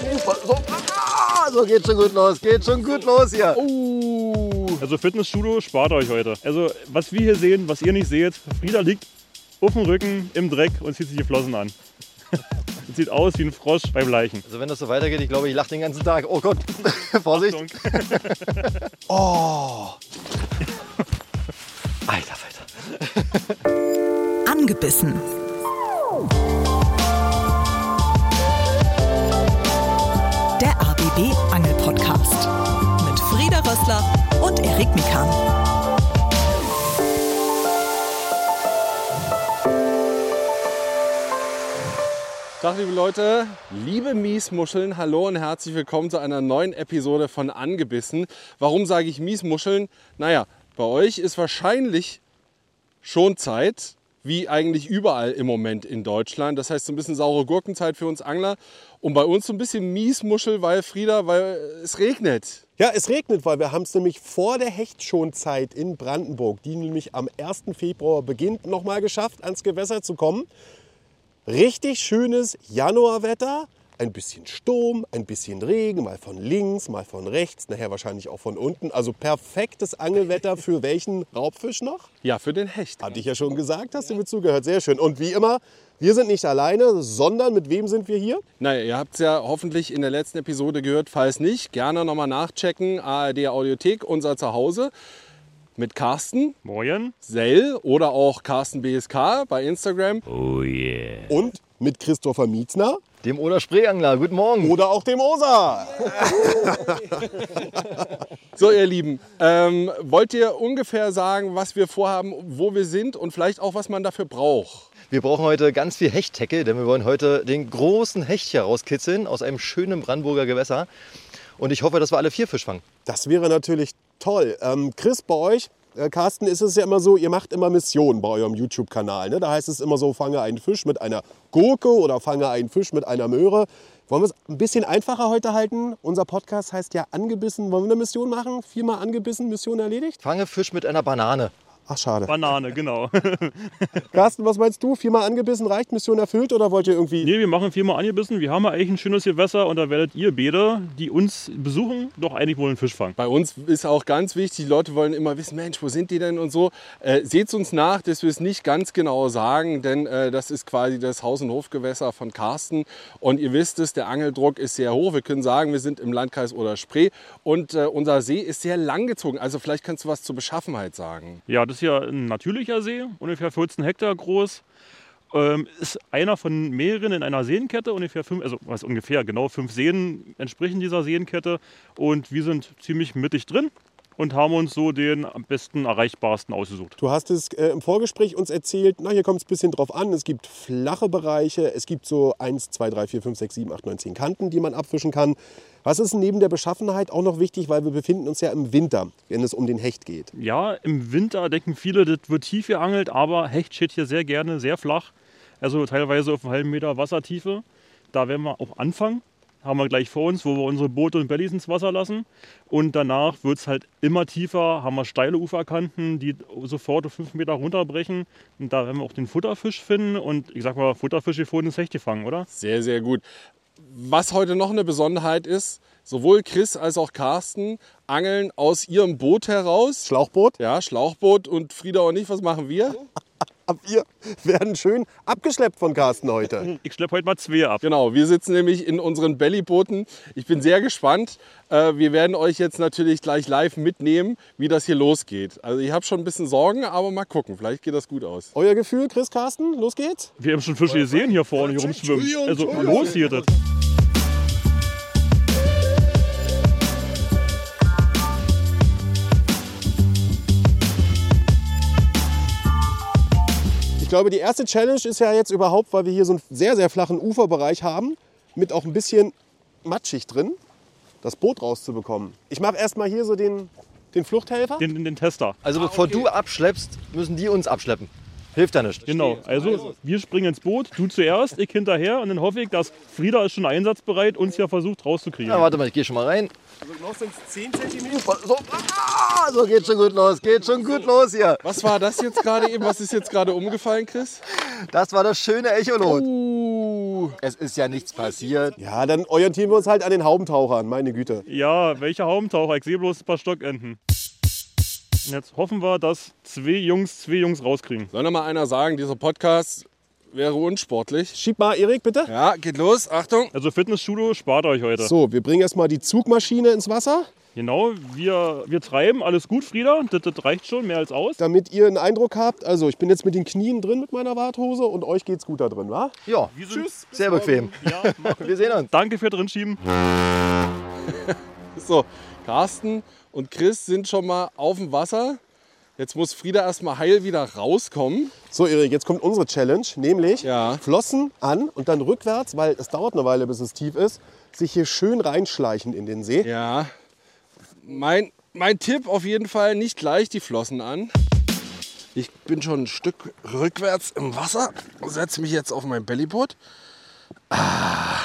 So, ah, so geht schon gut los. Geht schon gut los hier. Also Fitnessstudio spart euch heute. Also was wir hier sehen, was ihr nicht seht, Frieda liegt auf dem Rücken im Dreck und zieht sich die Flossen an. Sieht aus wie ein Frosch beim Leichen. Also wenn das so weitergeht, ich glaube, ich lache den ganzen Tag. Oh Gott, Vorsicht. Oh. Alter, Alter. Angebissen. ABB Angel Podcast mit Frieda Rössler und Erik Mikan. Tag, liebe Leute, liebe Miesmuscheln, hallo und herzlich willkommen zu einer neuen Episode von Angebissen. Warum sage ich Miesmuscheln? Naja, bei euch ist wahrscheinlich schon Zeit, wie eigentlich überall im Moment in Deutschland. Das heißt, so ein bisschen saure Gurkenzeit für uns Angler und bei uns so ein bisschen Miesmuschel, weil Frieda, weil es regnet. Ja, es regnet, weil wir haben es nämlich vor der Hechtschonzeit in Brandenburg, die nämlich am 1. Februar beginnt, noch mal geschafft, ans Gewässer zu kommen. Richtig schönes Januarwetter, ein bisschen Sturm, ein bisschen Regen, mal von links, mal von rechts, nachher wahrscheinlich auch von unten. Also perfektes Angelwetter für welchen Raubfisch noch? Ja, für den Hecht. Hatte ich ja schon gesagt, hast du mir zugehört. Sehr schön. Und wie immer, wir sind nicht alleine, sondern mit wem sind wir hier? Naja, ihr habt es ja hoffentlich in der letzten Episode gehört. Falls nicht, gerne nochmal nachchecken. ARD Audiothek, unser Zuhause. Mit Carsten, Moin. Sell oder auch Carsten BSK bei Instagram. Und mit Christopher Mietzner Dem Oder Spreeangler, guten Morgen. oder auch dem Osa. So, ihr Lieben, ähm, wollt ihr ungefähr sagen, was wir vorhaben, wo wir sind und vielleicht auch, was man dafür braucht? Wir brauchen heute ganz viel Hechttecke, denn wir wollen heute den großen Hecht hier rauskitzeln aus einem schönen Brandenburger Gewässer. Und ich hoffe, dass wir alle vier Fisch fangen. Das wäre natürlich toll. Ähm, Chris, bei euch, äh, Carsten, ist es ja immer so, ihr macht immer Missionen bei eurem YouTube-Kanal. Ne? Da heißt es immer so, fange einen Fisch mit einer Gurke oder fange einen Fisch mit einer Möhre. Wollen wir es ein bisschen einfacher heute halten? Unser Podcast heißt ja Angebissen. Wollen wir eine Mission machen? Viermal angebissen, Mission erledigt? Fange Fisch mit einer Banane. Ach, schade. Banane, genau. Carsten, was meinst du? Viermal angebissen reicht, Mission erfüllt? Oder wollt ihr irgendwie... nee, wir machen viermal angebissen. Wir haben ja eigentlich ein schönes Gewässer und da werdet ihr beide, die uns besuchen, doch eigentlich wohl einen Fisch fangen. Bei uns ist auch ganz wichtig, die Leute wollen immer wissen, Mensch, wo sind die denn und so. Äh, Seht uns nach, dass wir es nicht ganz genau sagen, denn äh, das ist quasi das Haus- und Hofgewässer von Carsten. Und ihr wisst es, der Angeldruck ist sehr hoch. Wir können sagen, wir sind im Landkreis oder Spree und äh, unser See ist sehr langgezogen. Also vielleicht kannst du was zur Beschaffenheit sagen. Ja, das ist ja ein natürlicher See, ungefähr 14 Hektar groß. Ähm, ist einer von mehreren in einer Seenkette, ungefähr fünf, also was ungefähr, genau fünf Seen entsprechen dieser Seenkette. Und wir sind ziemlich mittig drin und haben uns so den am besten erreichbarsten ausgesucht. Du hast es äh, im Vorgespräch uns erzählt, na, hier kommt es ein bisschen drauf an. Es gibt flache Bereiche, es gibt so 1, 2, 3, 4, 5, 6, 7, 8, 9, 10 Kanten, die man abfischen kann. Was ist neben der Beschaffenheit auch noch wichtig, weil wir befinden uns ja im Winter, wenn es um den Hecht geht. Ja, im Winter denken viele, das wird tief geangelt, aber Hecht steht hier sehr gerne sehr flach. Also teilweise auf einem halben Meter Wassertiefe. Da werden wir auch anfangen. Haben wir gleich vor uns, wo wir unsere Boote und Bellies ins Wasser lassen. Und danach wird es halt immer tiefer, haben wir steile Uferkanten, die sofort auf fünf Meter runterbrechen. Und da werden wir auch den Futterfisch finden. Und ich sag mal, Futterfische vorhin ins Hecht gefangen, oder? Sehr, sehr gut. Was heute noch eine Besonderheit ist, sowohl Chris als auch Carsten angeln aus ihrem Boot heraus. Schlauchboot. Ja, Schlauchboot und Frieda und ich, was machen wir? Aber wir werden schön abgeschleppt von Carsten heute. Ich schleppe heute mal zwei ab. Genau, wir sitzen nämlich in unseren Bellybooten. Ich bin sehr gespannt. Äh, Wir werden euch jetzt natürlich gleich live mitnehmen, wie das hier losgeht. Also ich habe schon ein bisschen Sorgen, aber mal gucken, vielleicht geht das gut aus. Euer Gefühl, Chris, Carsten, los geht's. Wir haben schon Fische gesehen hier vorne, hier rumschwimmen. Also los hier das. Glaube, die erste Challenge ist ja jetzt überhaupt, weil wir hier so einen sehr, sehr flachen Uferbereich haben, mit auch ein bisschen matschig drin, das Boot rauszubekommen. Ich mache erstmal hier so den, den Fluchthelfer. Den, den, den Tester. Also bevor du abschleppst, müssen die uns abschleppen. Hilft ja nicht. Genau, also wir springen ins Boot, du zuerst, ich hinterher und dann hoffe ich, dass Frieda ist schon einsatzbereit, uns ja versucht rauszukriegen. Ja, warte mal, ich gehe schon mal rein. Also noch sind es 10 cm. So, ah, so geht schon gut los. Geht schon gut los hier. Was war das jetzt gerade eben? Was ist jetzt gerade umgefallen, Chris? Das war das schöne Echolot. Uh, es ist ja nichts passiert. Ja, dann orientieren wir uns halt an den Haubentauchern, meine Güte. Ja, welcher Haubentaucher? Ich sehe bloß ein paar Stockenten. Und jetzt hoffen wir, dass zwei Jungs zwei Jungs rauskriegen. Soll noch mal einer sagen, dieser Podcast wäre unsportlich? Schieb mal, Erik, bitte. Ja, geht los. Achtung. Also Fitnessstudio spart euch heute. So, wir bringen erstmal die Zugmaschine ins Wasser, Genau, wir, wir treiben. Alles gut, Frieda. Das, das reicht schon, mehr als aus. damit ihr einen Eindruck habt. Also, ich bin jetzt mit den Knien drin mit meiner Warthose und euch geht's gut da drin, wa? Ja, Wir sind, sehr bequem. Ja, Wir sehen uns. danke für Drinschieben. So, Carsten und Chris sind schon mal auf dem Wasser. Jetzt muss Frieda erstmal heil wieder rauskommen. So, Erik, jetzt kommt unsere Challenge, nämlich Ja. Flossen an und dann rückwärts, weil es dauert eine Weile, bis es tief ist, sich hier schön reinschleichen in den See. Ja. Mein, mein Tipp auf jeden Fall nicht gleich die Flossen an. Ich bin schon ein Stück rückwärts im Wasser, setze mich jetzt auf mein Bellyboot. Ah,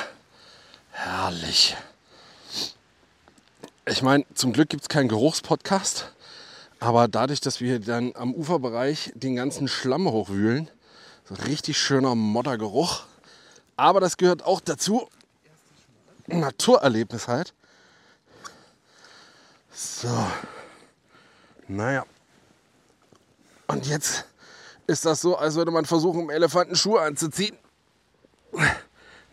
herrlich. Ich meine, zum Glück gibt es keinen Geruchspodcast, aber dadurch, dass wir dann am Uferbereich den ganzen Schlamm hochwühlen, so richtig schöner Moddergeruch. Aber das gehört auch dazu. Naturerlebnis halt. So. Naja. Und jetzt ist das so, als würde man versuchen, einem Elefanten Schuhe anzuziehen.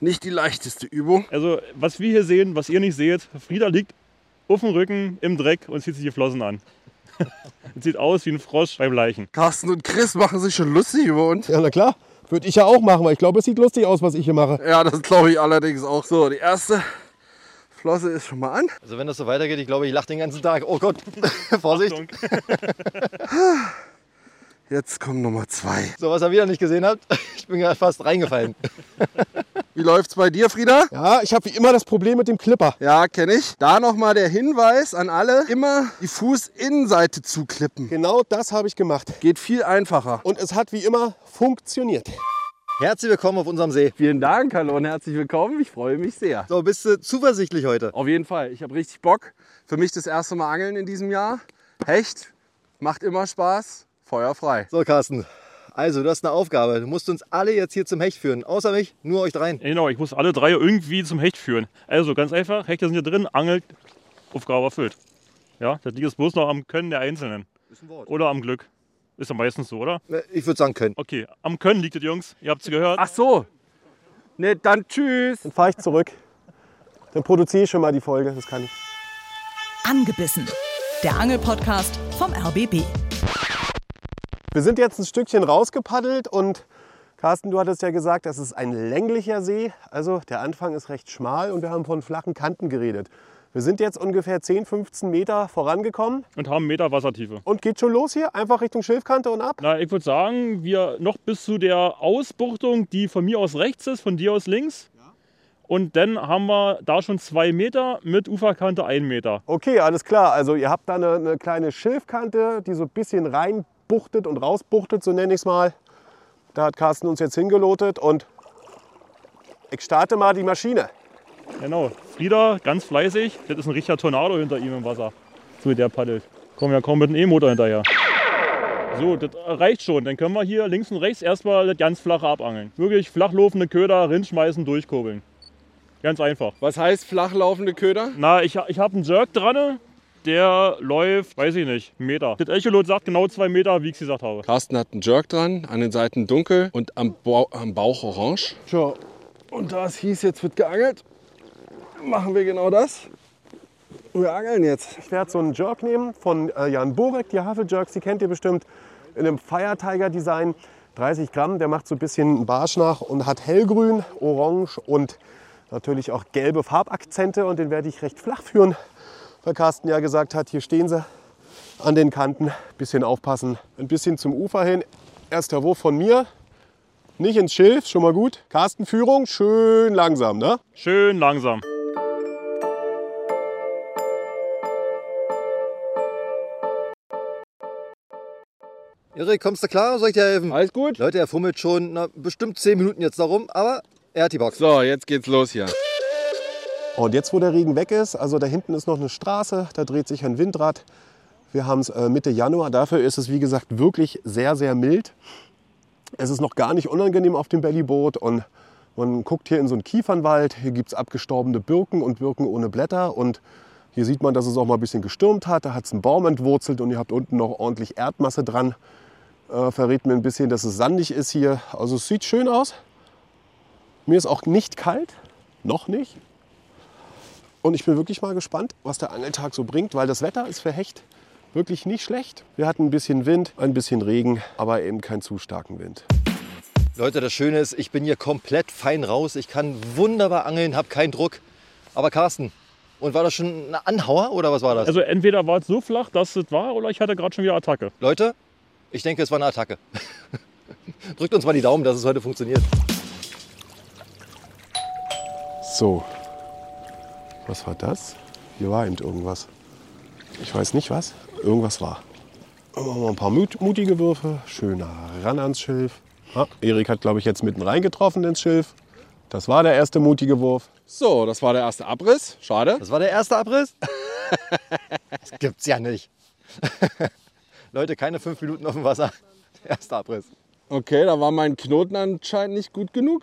Nicht die leichteste Übung. Also, was wir hier sehen, was ihr nicht seht, Frieda liegt auf dem Rücken im Dreck und zieht sich die Flossen an. Sieht aus wie ein Frosch beim Leichen. Carsten und Chris machen sich schon lustig über uns. Ja, na klar. Würde ich ja auch machen, weil ich glaube, es sieht lustig aus, was ich hier mache. Ja, das glaube ich allerdings auch so. Die erste Flosse ist schon mal an. Also wenn das so weitergeht, ich glaube, ich lache den ganzen Tag. Oh Gott, Vorsicht. Jetzt kommt Nummer zwei. So, was ihr wieder nicht gesehen habt, ich bin gerade fast reingefallen. Wie läuft's bei dir, Frieda? Ja, ich habe wie immer das Problem mit dem Clipper. Ja, kenne ich. Da nochmal der Hinweis an alle, immer die Fußinnenseite zuklippen. Genau das habe ich gemacht. Geht viel einfacher. Und es hat wie immer funktioniert. Herzlich willkommen auf unserem See. Vielen Dank, hallo und herzlich willkommen. Ich freue mich sehr. So, bist du zuversichtlich heute? Auf jeden Fall. Ich habe richtig Bock. Für mich das erste Mal Angeln in diesem Jahr. Hecht macht immer Spaß. Feuer frei. So, Carsten. Also, du hast eine Aufgabe. Du musst uns alle jetzt hier zum Hecht führen. Außer mich, nur euch dreien. Genau, ich muss alle drei irgendwie zum Hecht führen. Also, ganz einfach, Hechte sind hier drin, angelt, Aufgabe erfüllt. Ja, das liegt jetzt bloß noch am Können der Einzelnen. Ist ein Wort. Oder am Glück. Ist ja meistens so, oder? Ich würde sagen, können. Okay, am Können liegt es, Jungs. Ihr habt es gehört. Ach so. Ne, dann tschüss. Dann fahre ich zurück. Dann produziere ich schon mal die Folge. Das kann ich. Angebissen. Der Angelpodcast vom RBB. Wir sind jetzt ein Stückchen rausgepaddelt und Carsten, du hattest ja gesagt, das ist ein länglicher See. Also der Anfang ist recht schmal und wir haben von flachen Kanten geredet. Wir sind jetzt ungefähr 10, 15 Meter vorangekommen Und haben einen Meter Wassertiefe. und geht schon los hier, einfach Richtung Schilfkante und ab. Na, ich würde sagen, wir noch bis zu der Ausbuchtung, die von mir aus rechts ist, von dir aus links. Und dann haben wir da schon zwei Meter mit Uferkante ein Meter. Okay, alles klar. Also ihr habt da eine, eine kleine Schilfkante, die so ein bisschen reinbuchtet und rausbuchtet, so nenne ich es mal. Da hat Carsten uns jetzt hingelotet und ich starte mal die Maschine. Genau. Frieda, ganz fleißig. Das ist ein richtiger Tornado hinter ihm im Wasser. So wie der paddelt. Kommen ja kaum mit einem E-Motor hinterher. So, das reicht schon. Dann können wir hier links und rechts erstmal das ganz flache abangeln. Wirklich flach laufende Köder rinschmeißen, durchkurbeln. Ganz einfach. Was heißt flachlaufende Köder? Na, ich, ich habe einen Jerk dran, der läuft, weiß ich nicht, einen Meter. Das Echolot sagt genau zwei Meter, wie ich es gesagt habe. Carsten hat einen Jerk dran, an den Seiten dunkel und am, Bau am Bauch orange. So, und da es hieß, jetzt wird geangelt, machen wir genau das. Wir angeln jetzt. Ich werde so einen Jerk nehmen von äh, Jan Borek, die Havel-Jerks, die kennt ihr bestimmt, in einem Fire Tiger Design. 30 Gramm, der macht so ein bisschen Barsch nach und hat hellgrün, orange und natürlich auch gelbe Farbakzente. Und den werde ich recht flach führen, weil Carsten ja gesagt hat, hier stehen sie an den Kanten. Bisschen aufpassen, ein bisschen zum Ufer hin. Erster Wurf von mir, nicht ins Schilf, schon mal gut. Carsten Führung, schön langsam, ne? Schön langsam. Erik, kommst du klar? Soll ich dir helfen? Alles gut? Leute, er fummelt schon na, bestimmt 10 Minuten jetzt darum, aber er hat die Box. So, jetzt geht's los hier. Und jetzt, wo der Regen weg ist, also da hinten ist noch eine Straße, da dreht sich ein Windrad. Wir haben es äh, Mitte Januar, dafür ist es wie gesagt wirklich sehr, sehr mild. Es ist noch gar nicht unangenehm auf dem Bellyboot und Man guckt hier in so einen Kiefernwald. Hier gibt es abgestorbene Birken und Birken ohne Blätter. Und hier sieht man, dass es auch mal ein bisschen gestürmt hat. Da hat es einen Baum entwurzelt und ihr habt unten noch ordentlich Erdmasse dran. Äh, verrät mir ein bisschen, dass es sandig ist hier. Also es sieht schön aus. Mir ist auch nicht kalt. Noch nicht. Und ich bin wirklich mal gespannt, was der Angeltag so bringt, weil das Wetter ist für Hecht wirklich nicht schlecht. Wir hatten ein bisschen Wind, ein bisschen Regen, aber eben keinen zu starken Wind. Leute, das Schöne ist, ich bin hier komplett fein raus. Ich kann wunderbar angeln, habe keinen Druck. Aber Carsten, und war das schon ein Anhauer oder was war das? Also entweder war es so flach, dass es war, oder ich hatte gerade schon wieder Attacke. Leute, ich denke, es war eine Attacke. Drückt uns mal die Daumen, dass es heute funktioniert. So, was war das? Hier war eben irgendwas. Ich weiß nicht was. Irgendwas war. Mal ein paar mut- mutige Würfe. Schöner ran ans Schilf. Ah, Erik hat, glaube ich, jetzt mitten reingetroffen ins Schilf. Das war der erste mutige Wurf. So, das war der erste Abriss. Schade. Das war der erste Abriss? das gibt's ja nicht. Leute, keine fünf Minuten auf dem Wasser. Der erste Abriss. Okay, da war mein Knoten anscheinend nicht gut genug.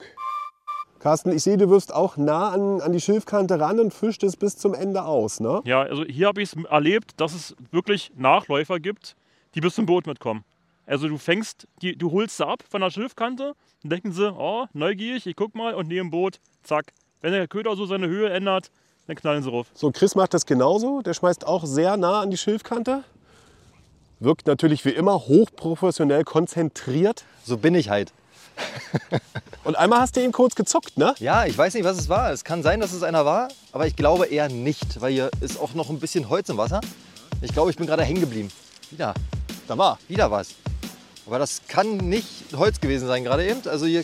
Carsten, ich sehe, du wirfst auch nah an, an die Schilfkante ran und fischt es bis zum Ende aus. Ne? Ja, also hier habe ich es erlebt, dass es wirklich Nachläufer gibt, die bis zum Boot mitkommen. Also du fängst, die, du holst sie ab von der Schilfkante, dann denken sie, oh, neugierig, ich guck mal und neben Boot, zack. Wenn der Köder so seine Höhe ändert, dann knallen sie rauf. So, Chris macht das genauso. Der schmeißt auch sehr nah an die Schilfkante. Wirkt natürlich wie immer hochprofessionell konzentriert. So bin ich halt. Und einmal hast du ihn kurz gezuckt, ne? Ja, ich weiß nicht, was es war. Es kann sein, dass es einer war, aber ich glaube eher nicht, weil hier ist auch noch ein bisschen Holz im Wasser. Ich glaube, ich bin gerade hängen geblieben. Wieder, Da war. wieder was. Aber das kann nicht Holz gewesen sein gerade eben. Also hier,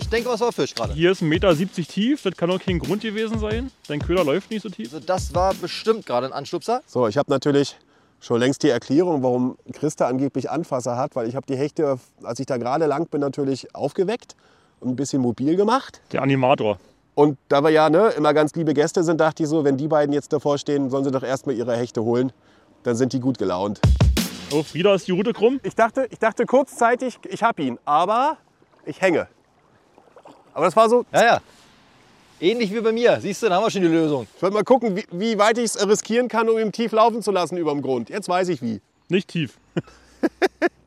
ich denke, was war Fisch gerade. Hier ist 1,70 Meter tief, das kann auch kein Grund gewesen sein. Dein Köder läuft nicht so tief. Also das war bestimmt gerade ein Anstupser. So, ich habe natürlich schon längst die Erklärung, warum Christa angeblich Anfasser hat, weil ich habe die Hechte, als ich da gerade lang bin, natürlich aufgeweckt und ein bisschen mobil gemacht. Der Animator. Und da wir ja ne, immer ganz liebe Gäste sind, dachte ich so, wenn die beiden jetzt davor stehen, sollen sie doch erstmal ihre Hechte holen. Dann sind die gut gelaunt. Oh, wieder ist die Route krumm. Ich dachte, ich dachte kurzzeitig, ich hab ihn, aber ich hänge. Aber das war so, Ja, ja. Ähnlich wie bei mir. Siehst du, da haben wir schon die Lösung. ich wollte mal gucken, wie, wie weit ich es riskieren kann, um ihn tief laufen zu lassen über dem Grund. Jetzt weiß ich wie. Nicht tief.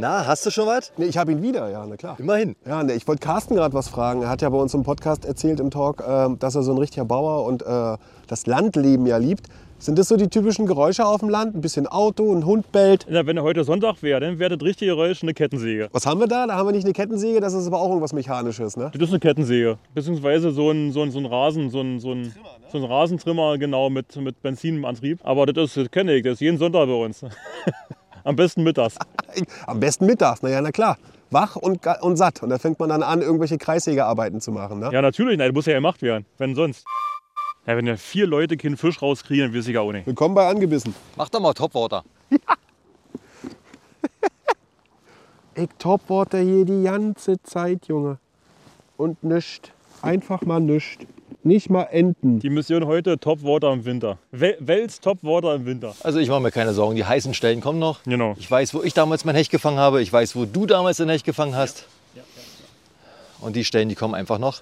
Na, hast du schon was? Nee, ich habe ihn wieder, ja, na klar. Immerhin. Ja, nee, ich wollte Carsten gerade was fragen. Er hat ja bei uns im Podcast erzählt im Talk, äh, dass er so ein richtiger Bauer und äh, das Landleben ja liebt. Sind das so die typischen Geräusche auf dem Land? Ein bisschen Auto, ein Hund bellt. Na, wenn er heute Sonntag wäre, dann wäre das richtige Geräusch eine Kettensäge. Was haben wir da? Da haben wir nicht eine Kettensäge, das ist aber auch irgendwas Mechanisches, ne? Das ist eine Kettensäge. Beziehungsweise so ein, so ein, so ein Rasen, so ein, so ein, so ein Rasentrimmer, genau, mit, mit Benzinantrieb. Aber das ist, das kenne ich, das ist jeden Sonntag bei uns. Am besten mittags. Am besten mittags, na ja, na klar. Wach und, und satt. Und da fängt man dann an, irgendwelche Kreissägearbeiten zu machen. Ne? Ja, natürlich, nein, das muss ja gemacht werden. Wenn sonst. Ja, wenn ja vier Leute keinen Fisch rauskriegen, weiß ich ja auch nicht. Willkommen bei Angebissen. Mach doch mal Topwater. Ich Topwater hier die ganze Zeit, Junge. Und nischt. Einfach mal nischt. Nicht mal enten. Die Mission heute Topwater im Winter. Wel Wels Topwater im Winter. Also ich mache mir keine Sorgen. Die heißen Stellen kommen noch. Genau. Ich weiß, wo ich damals mein Hecht gefangen habe. Ich weiß, wo du damals dein Hecht gefangen hast. Und die Stellen, die kommen einfach noch.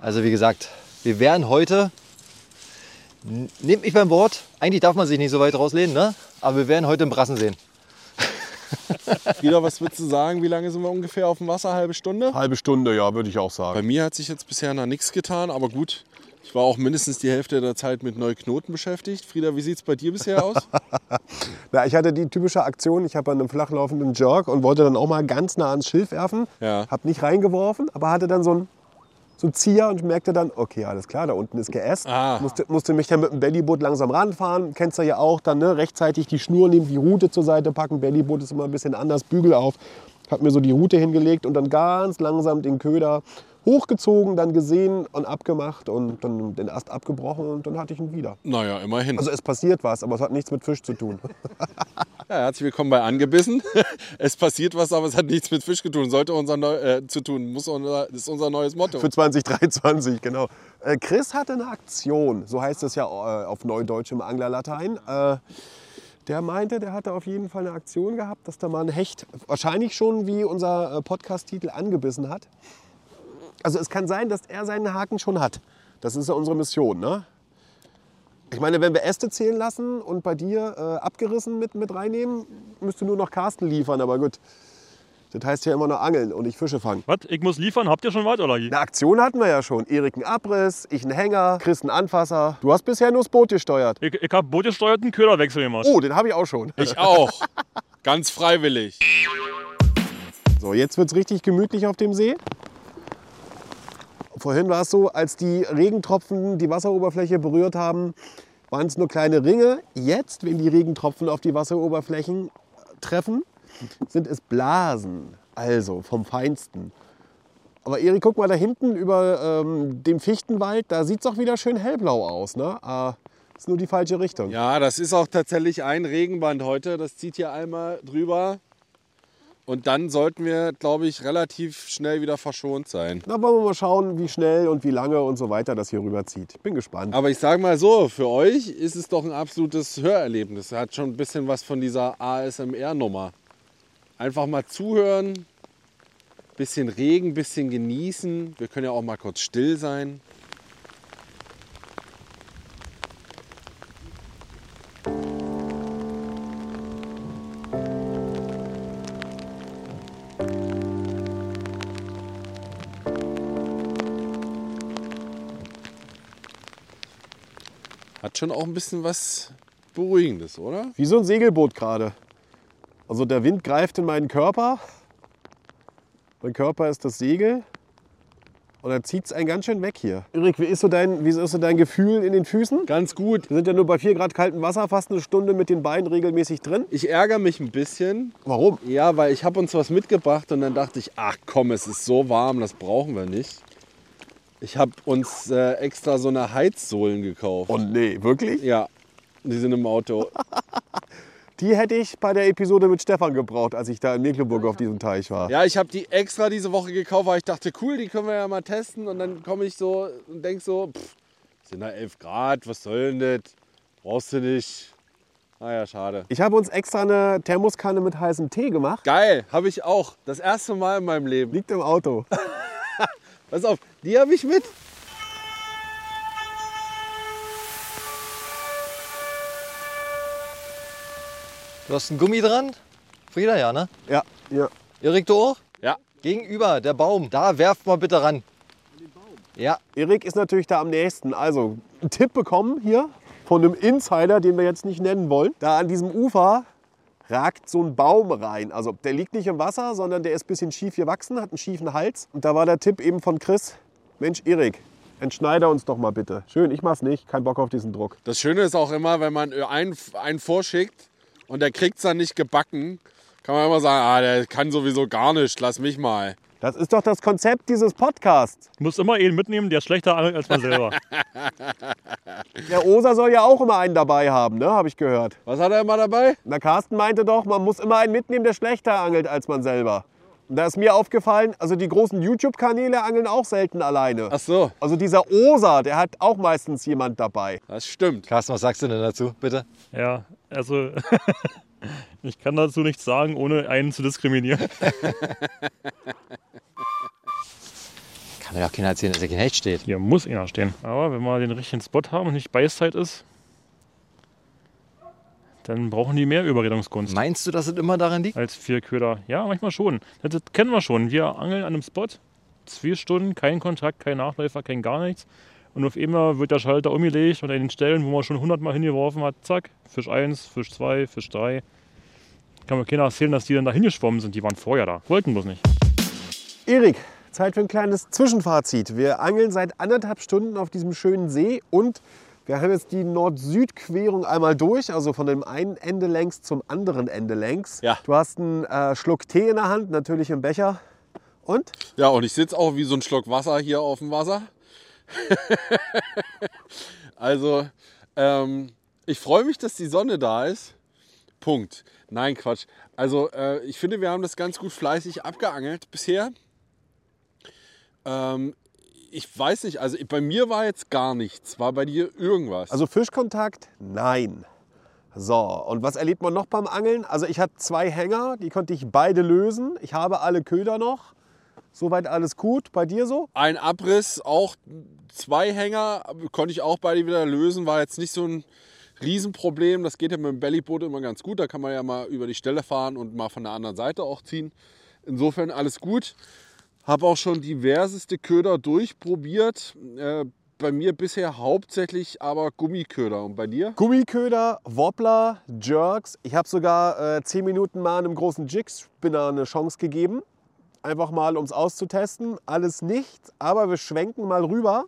Also wie gesagt, wir werden heute, nehmt mich beim Wort, eigentlich darf man sich nicht so weit rauslehnen, ne? aber wir werden heute im Brassen sehen. Wieder, was würdest du sagen? Wie lange sind wir ungefähr auf dem Wasser? Halbe Stunde? Halbe Stunde, ja, würde ich auch Bei sagen. mir hat sich jetzt bisher noch nichts getan, aber gut. Ich war auch mindestens die Hälfte der Zeit mit Neuknoten beschäftigt. Frieda, wie sieht es bei dir bisher aus? Na, ich hatte die typische Aktion, ich habe an einem flachlaufenden Jerk und wollte dann auch mal ganz nah ans Schilf werfen. Ja. Hab nicht reingeworfen, aber hatte dann so ein so einen Zieher und merkte dann, okay, alles klar, da unten ist geäst. Ah. Musste, musste mich dann mit dem Bellyboot langsam ranfahren. Kennst du ja auch, dann ne, rechtzeitig die Schnur nehmen, die Route zur Seite packen. Bellyboot ist immer ein bisschen anders, Bügel auf. Hab mir so die Route hingelegt und dann ganz langsam den Köder hochgezogen, dann gesehen und abgemacht und dann den Ast abgebrochen und dann hatte ich ihn wieder. Naja, immerhin. Also es passiert was, aber es hat nichts mit Fisch zu tun. Ja, herzlich willkommen bei Angebissen. Es passiert was, aber es hat nichts mit Fisch zu tun. Sollte unser Neu äh, zu tun, muss unser, das ist unser neues Motto. Für 2023, genau. Äh, Chris hatte eine Aktion, so heißt es ja äh, auf Neudeutsch im Anglerlatein. Äh, der meinte, der hatte auf jeden Fall eine Aktion gehabt, dass da mal ein Hecht, wahrscheinlich schon wie unser äh, Podcast-Titel, angebissen hat. Also es kann sein, dass er seinen Haken schon hat. Das ist ja unsere Mission, ne? Ich meine, wenn wir Äste zählen lassen und bei dir äh, abgerissen mit, mit reinnehmen, müsste nur noch Carsten liefern. Aber gut, das heißt ja immer noch angeln und nicht Fische fangen. Was? Ich muss liefern? Habt ihr schon was oder? Eine Aktion hatten wir ja schon. Erik einen Abriss, ich einen Hänger, Chris einen Anfasser. Du hast bisher nur das Boot gesteuert. Ich, ich habe bootgesteuerten Köderwechsel gemacht. Oh, den habe ich auch schon. Ich auch. Ganz freiwillig. So, jetzt wird es richtig gemütlich auf dem See. Vorhin war es so, als die Regentropfen die Wasseroberfläche berührt haben, waren es nur kleine Ringe. Jetzt, wenn die Regentropfen auf die Wasseroberflächen treffen, sind es Blasen. Also vom Feinsten. Aber Erik, guck mal da hinten über ähm, dem Fichtenwald, da sieht es auch wieder schön hellblau aus. Ne? Äh, ist nur die falsche Richtung. Ja, das ist auch tatsächlich ein Regenband heute. Das zieht hier einmal drüber. Und dann sollten wir, glaube ich, relativ schnell wieder verschont sein. Da wollen wir mal schauen, wie schnell und wie lange und so weiter das hier rüberzieht. Ich bin gespannt. Aber ich sage mal so, für euch ist es doch ein absolutes Hörerlebnis. Hat schon ein bisschen was von dieser ASMR-Nummer. Einfach mal zuhören, bisschen Regen, bisschen genießen. Wir können ja auch mal kurz still sein. Schon auch ein bisschen was Beruhigendes, oder? Wie so ein Segelboot gerade. Also der Wind greift in meinen Körper. Mein Körper ist das Segel. Und dann zieht es einen ganz schön weg hier. Erik, wie ist, so dein, wie ist so dein Gefühl in den Füßen? Ganz gut. Wir sind ja nur bei 4 Grad kaltem Wasser, fast eine Stunde mit den Beinen regelmäßig drin. Ich ärgere mich ein bisschen. Warum? Ja, weil ich habe uns was mitgebracht und dann dachte ich, ach komm, es ist so warm, das brauchen wir nicht. Ich habe uns äh, extra so eine Heizsohlen gekauft. Und nee, wirklich? Ja, die sind im Auto. Die hätte ich bei der Episode mit Stefan gebraucht, als ich da in Mecklenburg auf diesem Teich war. Ja, ich habe die extra diese Woche gekauft, weil ich dachte, cool, die können wir ja mal testen. Und dann komme ich so und denke so, pff, sind da 11 Grad, was soll denn das? Brauchst du nicht. Naja, schade. Ich habe uns extra eine Thermoskanne mit heißem Tee gemacht. Geil, habe ich auch. Das erste Mal in meinem Leben. Liegt im Auto. Pass auf, die habe ich mit. Du hast einen Gummi dran? Frieda, ja, ne? Ja, ja. Erik, du auch? Ja. Gegenüber, der Baum. Da werft mal bitte ran. Ja, Erik ist natürlich da am nächsten. Also, einen Tipp bekommen hier von einem Insider, den wir jetzt nicht nennen wollen. Da an diesem Ufer ragt so ein Baum rein. Also, der liegt nicht im Wasser, sondern der ist ein bisschen schief gewachsen, hat einen schiefen Hals. Und da war der Tipp eben von Chris: Mensch, Erik, entschneider uns doch mal bitte. Schön, ich mach's nicht, kein Bock auf diesen Druck. Das Schöne ist auch immer, wenn man einen, einen vorschickt und der kriegt es dann nicht gebacken, kann man immer sagen, ah, der kann sowieso gar nicht, lass mich mal. Das ist doch das Konzept dieses Podcasts. Muss immer einen mitnehmen, der schlechter angelt als man selber. Der Osa soll ja auch immer einen dabei haben, ne? Habe ich gehört. Was hat er immer dabei? Na, Carsten meinte doch, man muss immer einen mitnehmen, der schlechter angelt als man selber. Und da ist mir aufgefallen, also die großen YouTube-Kanäle angeln auch selten alleine. Ach so, Also dieser Osa, der hat auch meistens jemand dabei. das stimmt. Carsten, was sagst du denn dazu, bitte? ja, also ich kann dazu nichts sagen, ohne einen zu diskriminieren. Kann mir doch keiner erzählen, dass er kein Hecht steht. Hier muss einer stehen. Aber wenn wir den richtigen Spot haben und nicht Beißzeit ist, dann brauchen die mehr Überredungskunst. Meinst du, dass es immer daran liegt? als vier Köder. Ja, manchmal schon. Das, das kennen wir schon. Wir angeln an einem Spot, zwei Stunden, kein Kontakt, kein Nachläufer, kein gar nichts. Und auf einmal wird der Schalter umgelegt und an den Stellen, wo man schon 100 Mal hingeworfen hat, zack, Fisch 1, Fisch 2, Fisch 3. Kann mir keiner erzählen, dass die dann da hingeschwommen sind. Die waren vorher da. Wollten bloß nicht. Erik, Zeit für ein kleines Zwischenfazit. Wir angeln seit anderthalb Stunden auf diesem schönen See und wir haben jetzt die Nord-Süd-Querung einmal durch, also von dem einen Ende längs zum anderen Ende längs. Ja. Du hast einen äh, Schluck Tee in der Hand, natürlich im Becher. Und? Ja, und ich sitze auch wie so ein Schluck Wasser hier auf dem Wasser. also, ähm, ich freue mich, dass die Sonne da ist. Punkt. Nein, Quatsch. Also, äh, ich finde, wir haben das ganz gut fleißig abgeangelt bisher. Ähm, ich weiß nicht, also bei mir war jetzt gar nichts. War bei dir irgendwas? Also Fischkontakt? Nein. So, und was erlebt man noch beim Angeln? Also ich hatte zwei Hänger, die konnte ich beide lösen. Ich habe alle Köder noch. Soweit alles gut. Bei dir so? ein Abriss, auch zwei Hänger, konnte ich auch beide wieder lösen. War jetzt nicht so ein Riesenproblem. Das geht ja mit dem Bellyboot immer ganz gut. Da kann man ja mal über die Stelle fahren und mal von der anderen Seite auch ziehen. Insofern alles gut. Habe auch schon diverseste Köder durchprobiert. Äh, bei mir bisher hauptsächlich aber Gummiköder. Und bei dir? Gummiköder, Wobbler, Jerks. Ich habe sogar äh, 10 Minuten mal einem großen Jig-Spinner eine Chance gegeben. Einfach mal, um es auszutesten. Alles nichts, aber wir schwenken mal rüber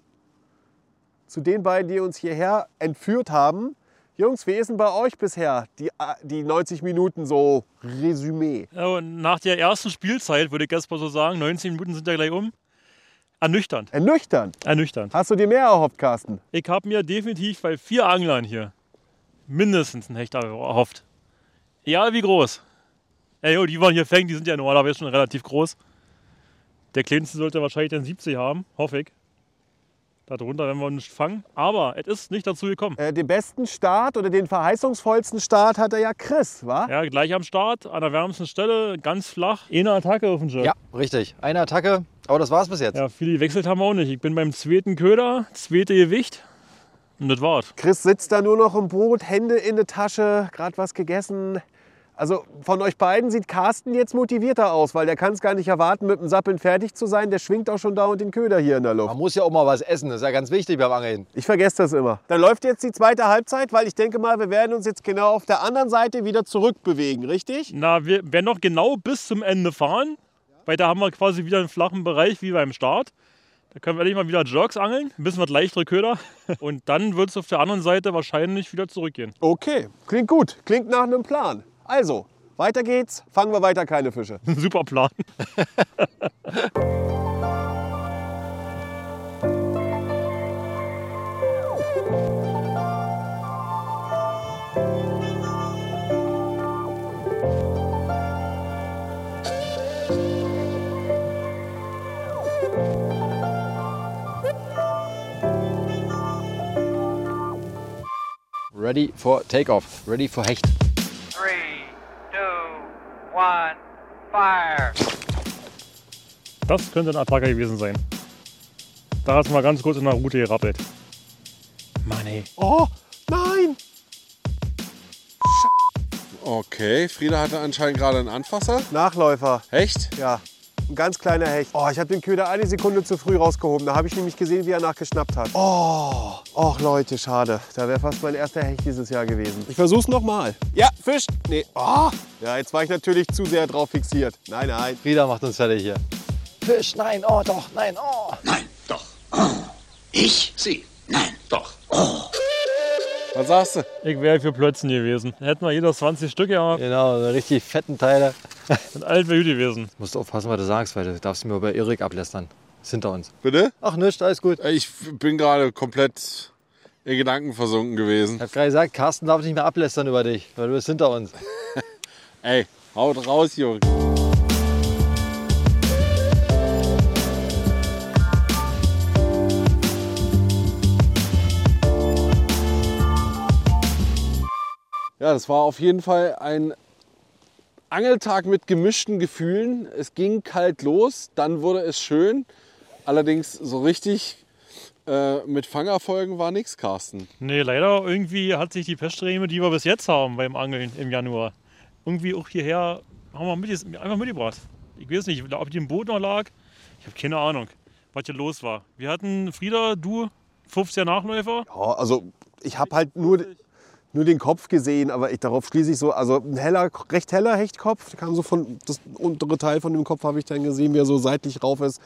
zu den beiden, die uns hierher entführt haben. Jungs, wie ist denn bei euch bisher die, äh, die 90 Minuten so Resümee? Ja, nach der ersten Spielzeit, würde ich jetzt mal so sagen, 19 Minuten sind ja gleich um, ernüchternd. Ernüchternd. Ernüchternd. Hast du dir mehr erhofft, Carsten? Ich habe mir definitiv bei vier Anglern hier mindestens einen Hecht erhofft. Egal wie groß. Ey, die waren hier fängen, die sind ja normalerweise schon relativ groß. Der kleinste sollte wahrscheinlich den 70 haben, hoffe ich. Darunter werden wir nicht fangen. Aber es ist nicht dazu gekommen. Äh, den besten Start oder den verheißungsvollsten Start hatte ja Chris, wa? Ja, gleich am Start, an der wärmsten Stelle, ganz flach. Eine Attacke auf den Jerk. Ja, richtig. Eine Attacke, aber das war's bis jetzt. Ja, viele gewechselt haben wir auch nicht. Ich bin beim zweiten Köder, zweite Gewicht. Und das war's. Chris sitzt da nur noch im Boot, Hände in der Tasche, gerade was gegessen. Also von euch beiden sieht Carsten jetzt motivierter aus, weil der kann es gar nicht erwarten, mit dem Sappeln fertig zu sein. Der schwingt auch schon dauernd den Köder hier in der Luft. Man muss ja auch mal was essen, das ist ja ganz wichtig beim Angeln. Ich vergesse das immer. Dann läuft jetzt die zweite Halbzeit, weil ich denke mal, wir werden uns jetzt genau auf der anderen Seite wieder zurückbewegen, richtig? Na, wir werden noch genau bis zum Ende fahren. Weil da haben wir quasi wieder einen flachen Bereich wie beim Start. Da können wir endlich mal wieder Jerks angeln, ein bisschen was leichtere Köder. Und dann wird es auf der anderen Seite wahrscheinlich wieder zurückgehen. Okay, klingt gut. Klingt nach einem Plan. Also, weiter geht's. Fangen wir weiter keine Fische. Super Plan. Ready for takeoff. Ready for Hecht. Das könnte ein Attacke gewesen sein. Da hat es mal ganz kurz in der Route gerappelt. Mann ey. Oh, nein! Okay, Frieda hatte anscheinend gerade einen Anfasser. Nachläufer. Echt? Ja, ein ganz kleiner Hecht. Oh, ich habe den Köder eine Sekunde zu früh rausgehoben. Da habe ich nämlich gesehen, wie er nachgeschnappt hat. Oh, och Leute, schade. Da wäre fast mein erster Hecht dieses Jahr gewesen. Ich versuch's nochmal. Ja, Fisch. Nee. Oh. Ja, jetzt war ich natürlich zu sehr drauf fixiert. Nein, nein. Frieda macht uns fertig hier. Fisch, nein, oh doch, nein, oh. Nein, doch. Oh. Ich? Sie? Nein, doch. Was sagst du? Ich wäre für Plötzen gewesen. Hätten wir jeder 20 Stück gehabt. Genau, so richtig fetten Teile. Und alt wäre gut gewesen. Musst du aufpassen, was du sagst, weil du darfst mir über Erik ablästern. Ist hinter uns. Bitte? Ach, nichts, alles gut. Ich bin gerade komplett in Gedanken versunken gewesen. Ich hab gerade gesagt, Carsten darf nicht mehr ablästern über dich, weil du bist hinter uns. Ey, haut raus, Junge. Ja, das war auf jeden Fall ein Angeltag mit gemischten Gefühlen. Es ging kalt los, dann wurde es schön. Allerdings so richtig äh, mit Fangerfolgen war nichts, Carsten. Nee, leider irgendwie hat sich die Peststreme, die wir bis jetzt haben beim Angeln im Januar, irgendwie auch hierher haben wir mit, einfach mitgebracht. Ich weiß nicht, ob die im Boot noch lag. Ich habe keine Ahnung, was hier los war. Wir hatten Frieda, du, 50er Nachläufer. Ja, also ich habe halt nur, nur den Kopf gesehen, aber ich, darauf schließe ich so, also ein heller, recht heller Hechtkopf, kam so von, das untere Teil von dem Kopf habe ich dann gesehen, wie er so seitlich rauf ist.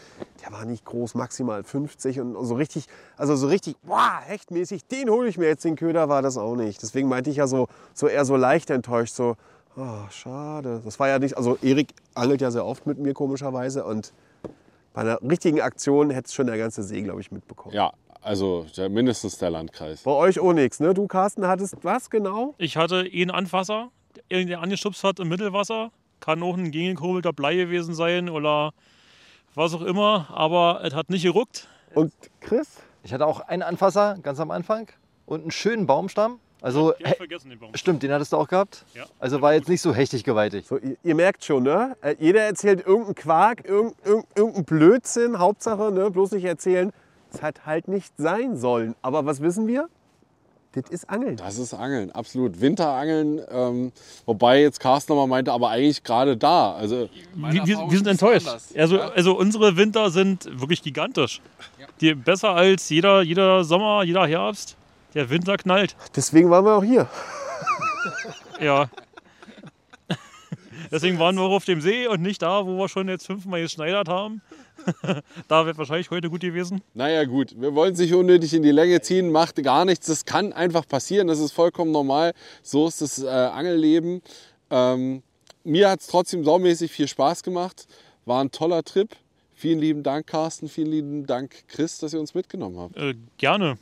Der war nicht groß, maximal 50 und so richtig, also so richtig, wow, hechtmäßig, den hole ich mir jetzt, den Köder war das auch nicht. Deswegen meinte ich ja so, so eher so leicht enttäuscht, so, oh, schade. Das war ja nicht, also Erik angelt ja sehr oft mit mir komischerweise und Bei einer richtigen Aktion hätte es schon der ganze See, glaube ich, mitbekommen. Ja, also der, mindestens der Landkreis. Bei euch auch nichts, ne? Du, Carsten, hattest was genau? Ich hatte einen Anfasser, der angeschubst hat im Mittelwasser. Kann auch ein gegengekurbelter Blei gewesen sein oder was auch immer, aber es hat nicht geruckt. Und Chris? Ich hatte auch einen Anfasser ganz am Anfang und einen schönen Baumstamm. Also, Den hab ich vergessen, den Baum. stimmt, den hattest du auch gehabt. Ja. Also war jetzt nicht so hechtig gewaltig. So, ihr, ihr merkt schon, ne? Äh, Jeder erzählt irgendeinen Quark, irgend, irgend, irgendeinen Blödsinn. Hauptsache, ne? bloß nicht erzählen. Es hat halt nicht sein sollen. Aber was wissen wir? Das ist Angeln. Das ist Angeln, absolut. Winterangeln, ähm, wobei jetzt Carsten nochmal meinte, aber eigentlich gerade da. Also Wir, wir, wir sind enttäuscht. Also, also unsere Winter sind wirklich gigantisch. Die, besser als jeder, jeder Sommer, jeder Herbst. Der Winter knallt. Deswegen waren wir auch hier. Ja. Deswegen waren wir auch auf dem See und nicht da, wo wir schon jetzt fünfmal geschneidert haben. da wäre wahrscheinlich heute gut gewesen. Naja gut, wir wollen es nicht unnötig in die Länge ziehen, macht gar nichts. Das kann einfach passieren, das ist vollkommen normal. So ist das äh, Angelleben. Ähm, mir hat es trotzdem saumäßig viel Spaß gemacht. War ein toller Trip. Vielen lieben Dank, Carsten. Vielen lieben Dank, Chris, dass ihr uns mitgenommen habt. Äh, gerne,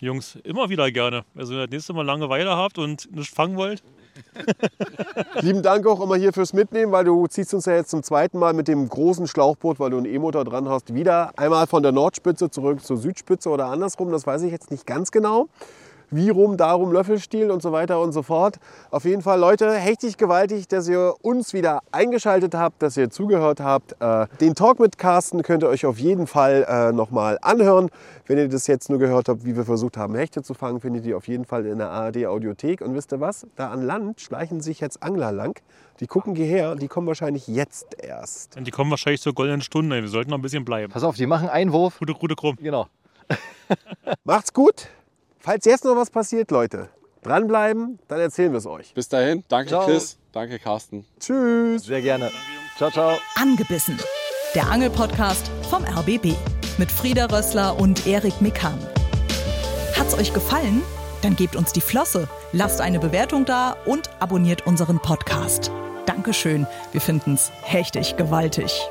Jungs. Immer wieder gerne. Also, wenn ihr das nächste Mal Langeweile habt und nichts fangen wollt, Lieben Dank auch immer hier fürs Mitnehmen, weil du ziehst uns ja jetzt zum zweiten Mal mit dem großen Schlauchboot, weil du einen E-Motor dran hast, wieder einmal von der Nordspitze zurück zur Südspitze oder andersrum. Das weiß ich jetzt nicht ganz genau. Wie rum, darum, Löffelstiel und so weiter und so fort. Auf jeden Fall, Leute, hechtig gewaltig, dass ihr uns wieder eingeschaltet habt, dass ihr zugehört habt. Äh, den Talk mit Carsten könnt ihr euch auf jeden Fall äh, nochmal anhören. Wenn ihr das jetzt nur gehört habt, wie wir versucht haben, Hechte zu fangen, findet ihr auf jeden Fall in der ARD-Audiothek. Und wisst ihr was? Da an Land schleichen sich jetzt Angler lang. Die gucken hierher, die kommen wahrscheinlich jetzt erst. und die kommen wahrscheinlich zur goldenen Stunde. Wir sollten noch ein bisschen bleiben. Pass auf, die machen Einwurf. Gute, gute Krumm. Genau. Macht's gut. Falls jetzt noch was passiert, Leute, dranbleiben, dann erzählen wir es euch. Bis dahin, danke Ciao. Chris, danke Carsten. Tschüss. Sehr gerne. Ciao, ciao. Angebissen. Der Angelpodcast vom RBB mit Frieda Rössler und Erik Mikan. Hat's euch gefallen? Dann gebt uns die Flosse, lasst eine Bewertung da und abonniert unseren Podcast. Dankeschön, wir finden's hechtig gewaltig.